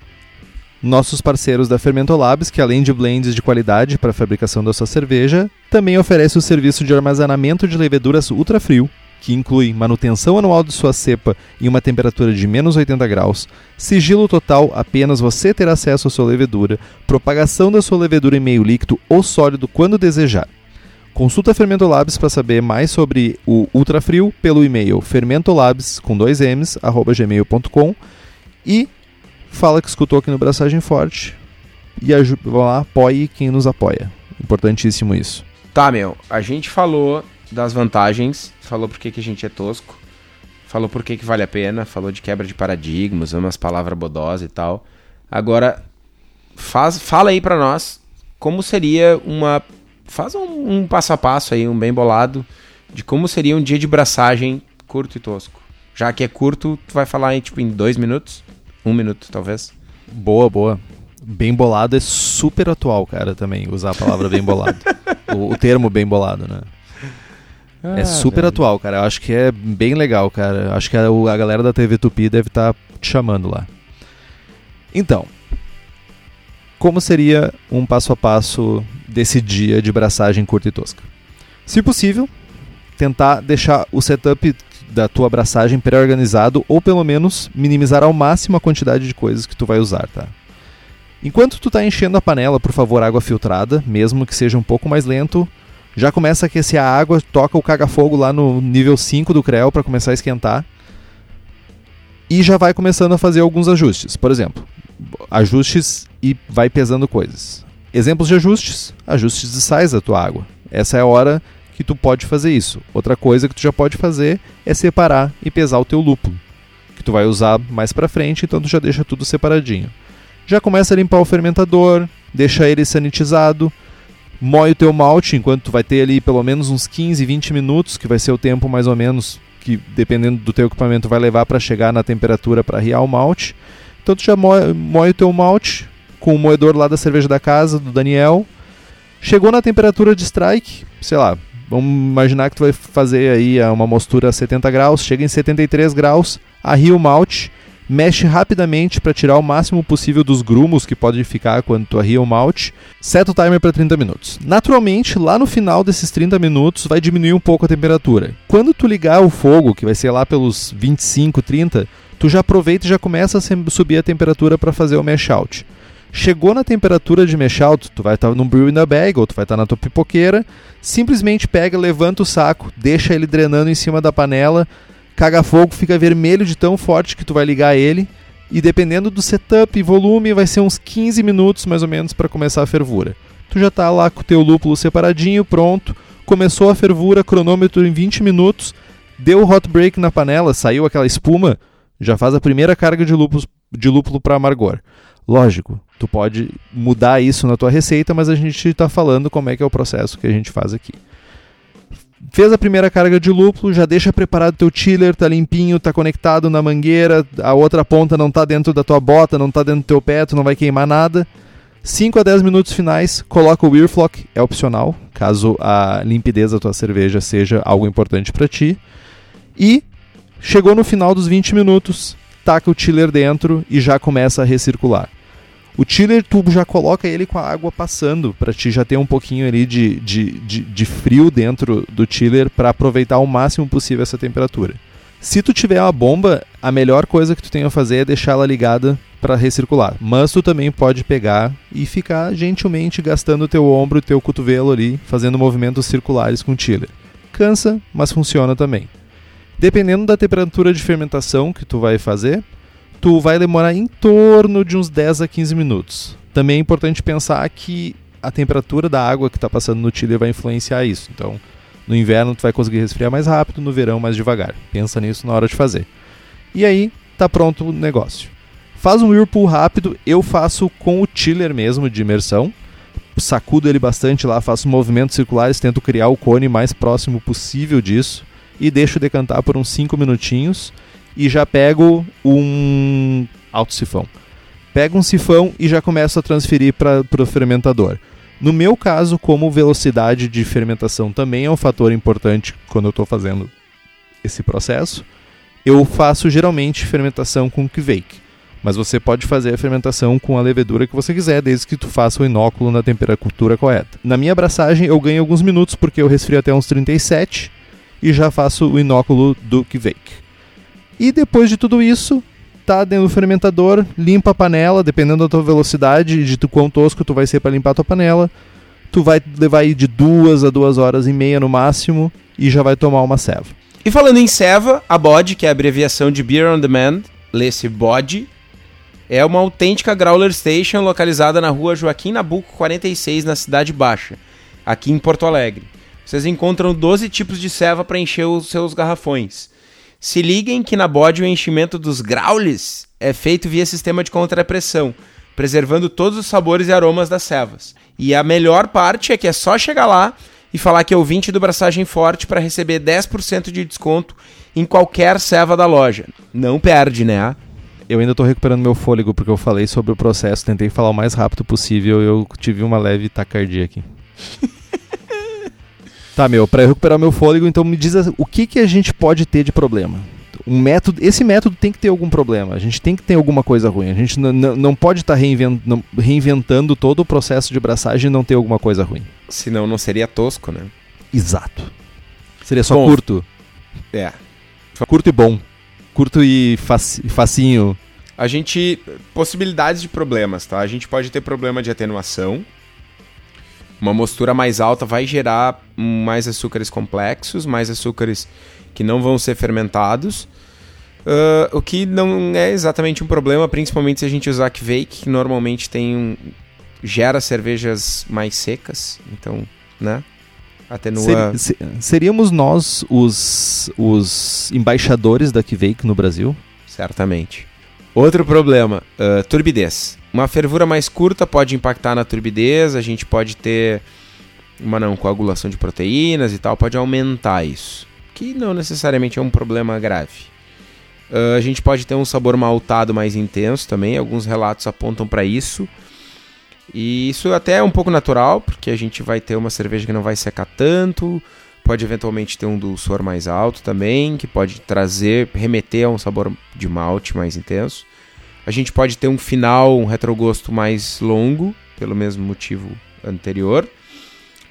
nossos parceiros da Fermentolabs, que além de blends de qualidade para a fabricação da sua cerveja, também oferece o serviço de armazenamento de leveduras ultra frio, que inclui manutenção anual de sua cepa em uma temperatura de menos 80 graus, sigilo total, apenas você ter acesso à sua levedura, propagação da sua levedura em meio líquido ou sólido quando desejar. Consulta a Fermentolabs para saber mais sobre o ultrafrio pelo e-mail fermentolabs com dois m's arroba gmail.com e fala que escutou aqui no Braçagem Forte e vá lá, apoie quem nos apoia. Importantíssimo isso. Tá, meu, a gente falou das vantagens, falou por que, que a gente é tosco, falou por que, que vale a pena, falou de quebra de paradigmas, umas palavras bodosas e tal. Agora, faz, fala aí para nós como seria uma. Faz um, um, passo a passo aí, um bem bolado, de como seria um dia de braçagem curto e tosco. Já que é curto, tu vai falar em, tipo, em dois minutos? Um minuto, talvez. Boa, boa. Bem bolado é super atual, cara, também, usar a palavra bem bolado. <laughs> o, o, termo bem bolado, né? Ah, é super velho. atual, cara. Eu acho que é bem legal, cara. Eu acho que a, a galera da TV Tupi deve estar tá te chamando lá. Então, como seria um passo a passo desse dia de braçagem curta e tosca? Se possível, tentar deixar o setup da tua abraçagem pré-organizado ou pelo menos minimizar ao máximo a quantidade de coisas que tu vai usar, tá? Enquanto tu está enchendo a panela, por favor, água filtrada, mesmo que seja um pouco mais lento, já começa a aquecer a água, toca o caga-fogo lá no nível 5 do Creu para começar a esquentar. E já vai começando a fazer alguns ajustes. Por exemplo, ajustes e vai pesando coisas. Exemplos de ajustes: ajustes de sais da tua água. Essa é a hora que tu pode fazer isso. Outra coisa que tu já pode fazer é separar e pesar o teu lúpulo, que tu vai usar mais para frente, então tu já deixa tudo separadinho. Já começa a limpar o fermentador, deixa ele sanitizado, moe o teu malte enquanto tu vai ter ali pelo menos uns 15, 20 minutos, que vai ser o tempo mais ou menos que dependendo do teu equipamento vai levar para chegar na temperatura para riar o malte. Então tu já moe, o teu malte com o moedor lá da cerveja da casa do Daniel. Chegou na temperatura de strike, sei lá, Vamos imaginar que tu vai fazer aí é, uma mostura a 70 graus, chega em 73 graus, arria o malte, mexe rapidamente para tirar o máximo possível dos grumos que pode ficar quando tu arria o malte, seta o timer para 30 minutos. Naturalmente, lá no final desses 30 minutos vai diminuir um pouco a temperatura. Quando tu ligar o fogo, que vai ser lá pelos 25, 30, tu já aproveita e já começa a subir a temperatura para fazer o mash out. Chegou na temperatura de mesh out, tu vai estar tá num brew in the bag ou tu vai estar tá na tua pipoqueira, simplesmente pega, levanta o saco, deixa ele drenando em cima da panela, caga fogo, fica vermelho de tão forte que tu vai ligar ele e dependendo do setup e volume vai ser uns 15 minutos mais ou menos para começar a fervura. Tu já está lá com o teu lúpulo separadinho, pronto, começou a fervura, cronômetro em 20 minutos, deu o hot break na panela, saiu aquela espuma, já faz a primeira carga de lúpulo, de lúpulo para amargor. Lógico, tu pode mudar isso na tua receita, mas a gente está falando como é que é o processo que a gente faz aqui. Fez a primeira carga de lúpulo, já deixa preparado teu chiller, tá limpinho, tá conectado na mangueira, a outra ponta não tá dentro da tua bota, não tá dentro do teu pé, tu não vai queimar nada. 5 a 10 minutos finais, coloca o Weirflock, é opcional, caso a limpidez da tua cerveja seja algo importante para ti. E chegou no final dos 20 minutos, taca o chiller dentro e já começa a recircular. O chiller tu já coloca ele com a água passando para ti já ter um pouquinho ali de, de, de, de frio dentro do chiller para aproveitar o máximo possível essa temperatura. Se tu tiver uma bomba, a melhor coisa que tu tem a fazer é deixá-la ligada para recircular. Mas tu também pode pegar e ficar gentilmente gastando o teu ombro e teu cotovelo ali, fazendo movimentos circulares com o chiller. Cansa, mas funciona também. Dependendo da temperatura de fermentação que tu vai fazer, tu vai demorar em torno de uns 10 a 15 minutos. Também é importante pensar que a temperatura da água que está passando no chiller vai influenciar isso. Então, no inverno tu vai conseguir resfriar mais rápido, no verão mais devagar. Pensa nisso na hora de fazer. E aí, tá pronto o negócio. Faz um whirlpool rápido, eu faço com o chiller mesmo de imersão. Sacudo ele bastante lá, faço movimentos circulares, tento criar o cone mais próximo possível disso e deixo decantar por uns 5 minutinhos e já pego um alto sifão. Pego um sifão e já começo a transferir para o fermentador. No meu caso, como velocidade de fermentação também é um fator importante quando eu estou fazendo esse processo, eu faço geralmente fermentação com Kveik. Mas você pode fazer a fermentação com a levedura que você quiser, desde que tu faça o inóculo na temperatura correta. Na minha abraçagem eu ganho alguns minutos porque eu resfrio até uns 37 e já faço o inóculo do Kveik. E depois de tudo isso, tá dentro do fermentador, limpa a panela, dependendo da tua velocidade e de tu quão tosco tu vai ser para limpar a tua panela. Tu vai levar aí de duas a duas horas e meia no máximo e já vai tomar uma ceva. E falando em ceva, a BOD, que é a abreviação de Beer on Demand, lê-se BOD, é uma autêntica Growler Station localizada na rua Joaquim Nabuco 46, na Cidade Baixa, aqui em Porto Alegre. Vocês encontram 12 tipos de ceva para encher os seus garrafões. Se liguem que na BOD o enchimento dos graules é feito via sistema de contrapressão, preservando todos os sabores e aromas das cevas. E a melhor parte é que é só chegar lá e falar que é ouvinte do Braçagem Forte para receber 10% de desconto em qualquer ceva da loja. Não perde, né? Eu ainda tô recuperando meu fôlego porque eu falei sobre o processo, tentei falar o mais rápido possível e eu tive uma leve taquicardia aqui. <laughs> tá, meu, para recuperar meu fôlego, então me diz o que, que a gente pode ter de problema. Um método, esse método tem que ter algum problema. A gente tem que ter alguma coisa ruim. A gente não pode estar tá reinventando, reinventando todo o processo de braçagem e não ter alguma coisa ruim. Senão não seria tosco, né? Exato. Seria só Bom, curto. É. Curto e bom. Curto e faci facinho. A gente. Possibilidades de problemas, tá? A gente pode ter problema de atenuação. Uma mostura mais alta vai gerar mais açúcares complexos, mais açúcares que não vão ser fermentados. Uh, o que não é exatamente um problema, principalmente se a gente usar Kveik, que normalmente tem um, gera cervejas mais secas, então, né? Atenua... Ser, seríamos nós os, os embaixadores da Kveik no Brasil? Certamente. Outro problema, uh, turbidez. Uma fervura mais curta pode impactar na turbidez, a gente pode ter uma não coagulação de proteínas e tal, pode aumentar isso que não necessariamente é um problema grave. Uh, a gente pode ter um sabor maltado mais intenso também, alguns relatos apontam para isso. E isso até é um pouco natural, porque a gente vai ter uma cerveja que não vai secar tanto, pode eventualmente ter um dulçor mais alto também, que pode trazer, remeter a um sabor de malte mais intenso. A gente pode ter um final, um retrogosto mais longo, pelo mesmo motivo anterior.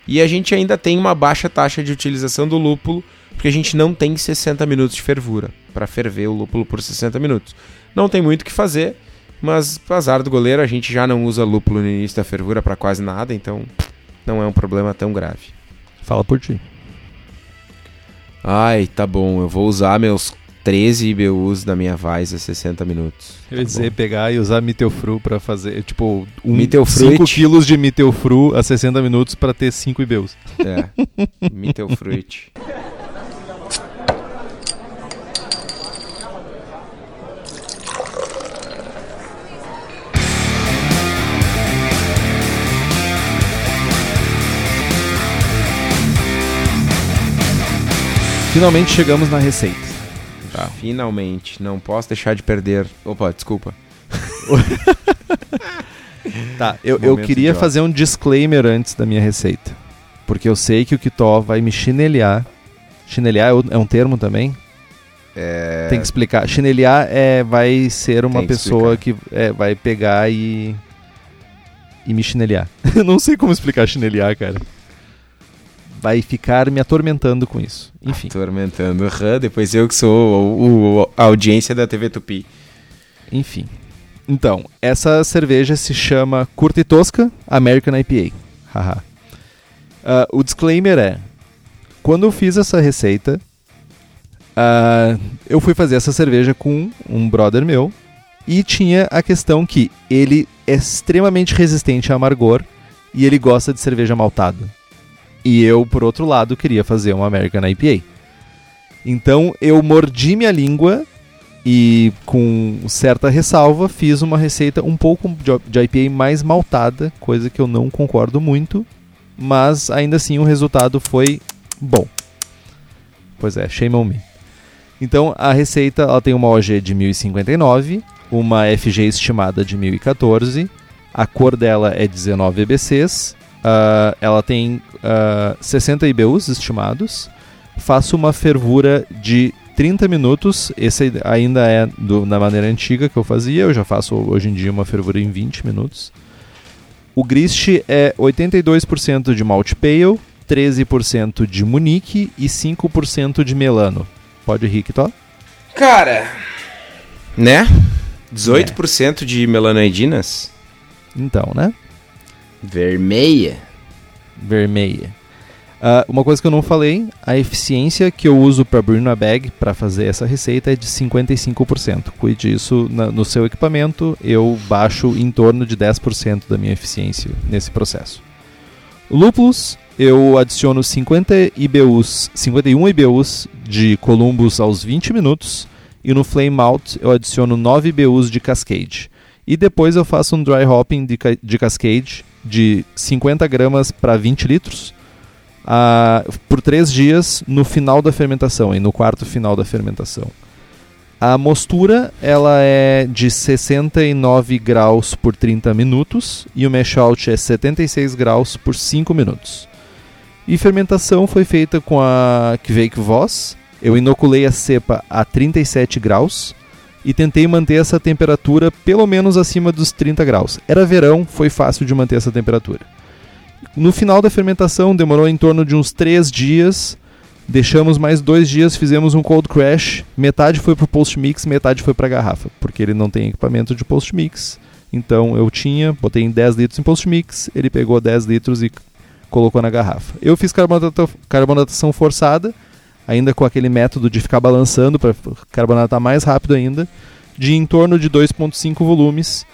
E a gente ainda tem uma baixa taxa de utilização do lúpulo, porque a gente não tem 60 minutos de fervura para ferver o lúpulo por 60 minutos. Não tem muito o que fazer, mas azar do goleiro, a gente já não usa lúpulo no início da fervura para quase nada, então não é um problema tão grave. Fala por ti. Ai, tá bom, eu vou usar meus 13 IBUs da minha Vaz a 60 minutos. Eu ia tá dizer, bom. pegar e usar Mitelfru para fazer, tipo, um, Mitelfruit. 5 quilos de Mitelfru a 60 minutos para ter 5 IBUs. É, Mittelfruit. Finalmente chegamos na receita. Tá. Finalmente, não posso deixar de perder. Opa, desculpa. <laughs> Tá, eu, eu queria idiota. fazer um disclaimer antes da minha receita. Porque eu sei que o Kitó vai me chineliar. Chineliar é é um termo também? É... Tem que explicar. Chineliar é, vai ser uma que pessoa que é, vai pegar e. e me chineliar. <laughs> Eu não sei como explicar chineliar, cara. Vai ficar me atormentando com isso. Enfim. Atormentando. Aham, depois eu que sou o, o- a audiência da TV Tupi. Enfim. Então, essa cerveja se chama Curta e Tosca American IPA. Haha. Ah, o disclaimer é: quando eu fiz essa receita, ah, eu fui fazer essa cerveja com um brother meu e tinha a questão que ele é extremamente resistente a amargor e ele gosta de cerveja maltada. E eu, por outro lado, queria fazer uma American IPA. Então eu mordi minha língua e com certa ressalva fiz uma receita um pouco de- IPA mais maltada, coisa que eu não concordo muito, mas ainda assim o resultado foi bom. Pois é, shame on me. Então a receita ela tem uma OG de 1059, uma FG estimada de 1014, a cor dela é 19 EBCs, ah, ela tem ah, 60 IBUs estimados, faço uma fervura de 30 minutos, esse ainda é do, na maneira antiga que eu fazia, eu já faço hoje em dia uma fervura em 20 minutos. O grist é 82% de malt pale, 13% de Munique e 5% de Melano. Pode rir, Kitó? Cara, né? 18% de melanoidinas? Então, né? Vermelha. Vermelha. Ah, uma coisa que eu não falei, a eficiência que eu uso para abrir na bag para fazer essa receita é de 55%. Cuide disso na- no seu equipamento, eu baixo em torno de 10% da minha eficiência nesse processo. Lúpulos, eu adiciono 50 IBUs, 51 IBUs de Columbus aos 20 minutos e no Flame Out eu adiciono 9 IBUs de Cascade. E depois eu faço um dry hopping de, de Cascade de 50 gramas para 20 litros ah, por 3 dias no final da fermentação e no quarto final da fermentação. A mostura ela é de 69 graus por 30 minutos e o mash out é 76 graus por 5 minutos. E fermentação foi feita com a Kveik Voss. Eu inoculei a cepa a 37 graus e tentei manter essa temperatura pelo menos acima dos 30 graus. Era verão, foi fácil de manter essa temperatura. No final da fermentação, demorou em torno de uns 3 dias. Deixamos mais dois dias, fizemos um cold crash. Metade foi para o post mix, metade foi para a garrafa, porque ele não tem equipamento de post mix. Então eu tinha, botei em 10 litros em post mix, ele pegou 10 litros e colocou na garrafa. Eu fiz carbonata- carbonatação forçada, ainda com aquele método de ficar balançando para carbonatar mais rápido ainda, de em torno de 2,5 volumes.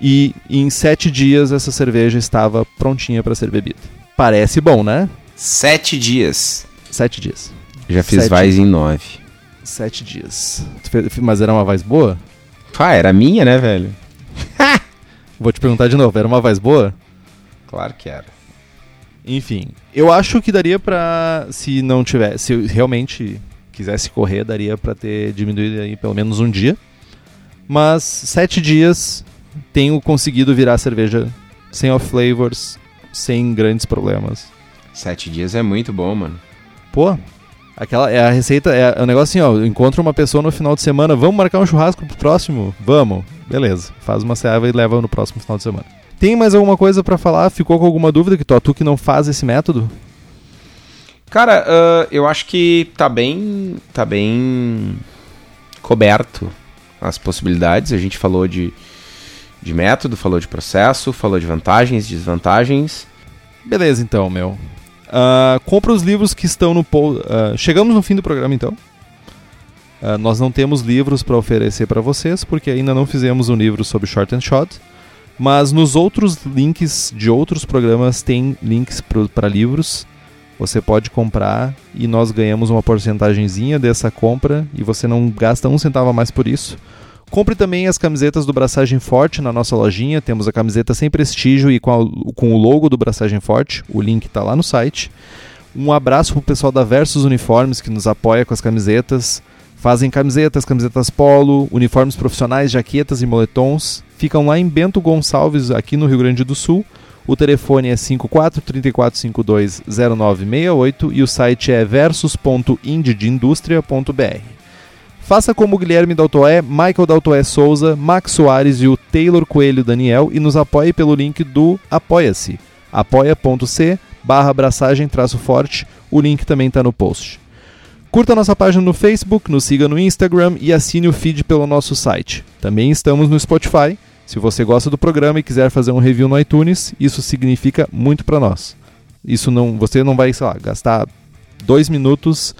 E em 7 dias essa cerveja estava prontinha para ser bebida. Parece bom, né? Sete dias. 7 dias. Já fiz Sete. Vais em nove. 7 dias. Mas era uma voz boa? Ah, era minha, né, velho? <laughs> Vou te perguntar de novo, era uma voz boa? Claro que era. Enfim, eu acho que daria pra. Se não tivesse. Se eu realmente quisesse correr, daria pra ter diminuído aí pelo menos um dia. Mas sete dias tenho conseguido virar cerveja sem off flavors, sem grandes problemas. Sete dias é muito bom, mano. Pô, aquela é a receita, é o negócio assim, ó, eu encontro uma pessoa no final de semana, vamos marcar um churrasco pro próximo? Vamos. Beleza. Faz uma serva e leva no próximo final de semana. Tem mais alguma coisa pra falar? Ficou com alguma dúvida que tu, tu que não faz esse método? Cara, ah, eu acho que tá bem. tá bem coberto as possibilidades. A gente falou de, de método, falou de processo, falou de vantagens, desvantagens. Beleza, então, meu. Ah, compra os livros que estão no post. chegamos no fim do programa, então. Ah, nós não temos livros para oferecer para vocês, porque ainda não fizemos um livro sobre Short and Shot. Mas nos outros links de outros programas tem links para livros. Você pode comprar e nós ganhamos uma porcentagemzinha dessa compra e você não gasta um centavo a mais por isso. Compre também as camisetas do Braçagem Forte na nossa lojinha. Temos a camiseta sem prestígio e com, a- com o logo do Braçagem Forte. O link está lá no site. Um abraço pro pessoal da Versus Uniformes que nos apoia com as camisetas. Fazem camisetas, camisetas polo, uniformes profissionais, jaquetas e moletons. Ficam lá em Bento Gonçalves, aqui no Rio Grande do Sul. O telefone é 54 3452 0968 e o site é versus.indieindustria.br. Faça como Guilherme Daltoé, Michael Daltoé Souza, Max Soares e o Taylor Coelho Daniel e nos apoie pelo link do Apoia-se, apoia.c barra abraçagem traço forte, o link também está no post. Curta nossa página no Facebook, nos siga no Instagram e assine o feed pelo nosso site. Também estamos no Spotify. Se você gosta do programa e quiser fazer um review no iTunes, isso significa muito para nós. Isso não, você não vai, sei lá, gastar dois minutos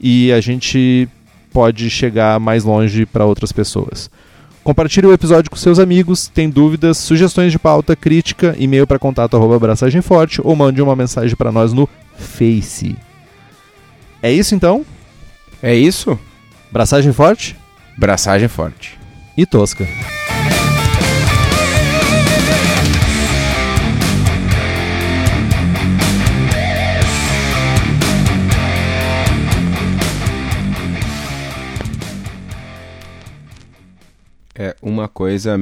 e a gente pode chegar mais longe para outras pessoas. Compartilhe o episódio com seus amigos, tem dúvidas, sugestões de pauta, crítica, e-mail para contato arroba abraçagem forte ou mande uma mensagem para nós no Face. É isso então? É isso? Braçagem forte Braçagem forte. e tosca. É uma coisa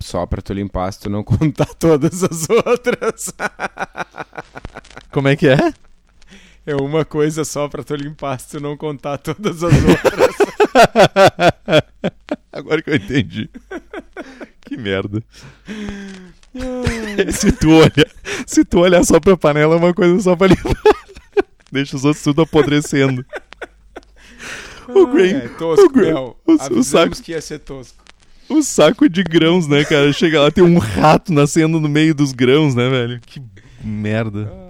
só pra tu limpar se tu não <laughs> contar todas as outras. <laughs> Como é que é? É uma coisa só pra tu limpar se tu não contar todas as outras. <laughs> Agora que eu entendi. que merda. se tu olhar, se tu olhar só pra panela é uma coisa só pra limpar. Deixa os outros tudo apodrecendo. o grain, É, tosco, o grain- Bel. o- o saco- que ia ser tosco. O saco de grãos, né, cara? Chega lá, tem um rato nascendo no meio dos grãos, né, velho? Que merda.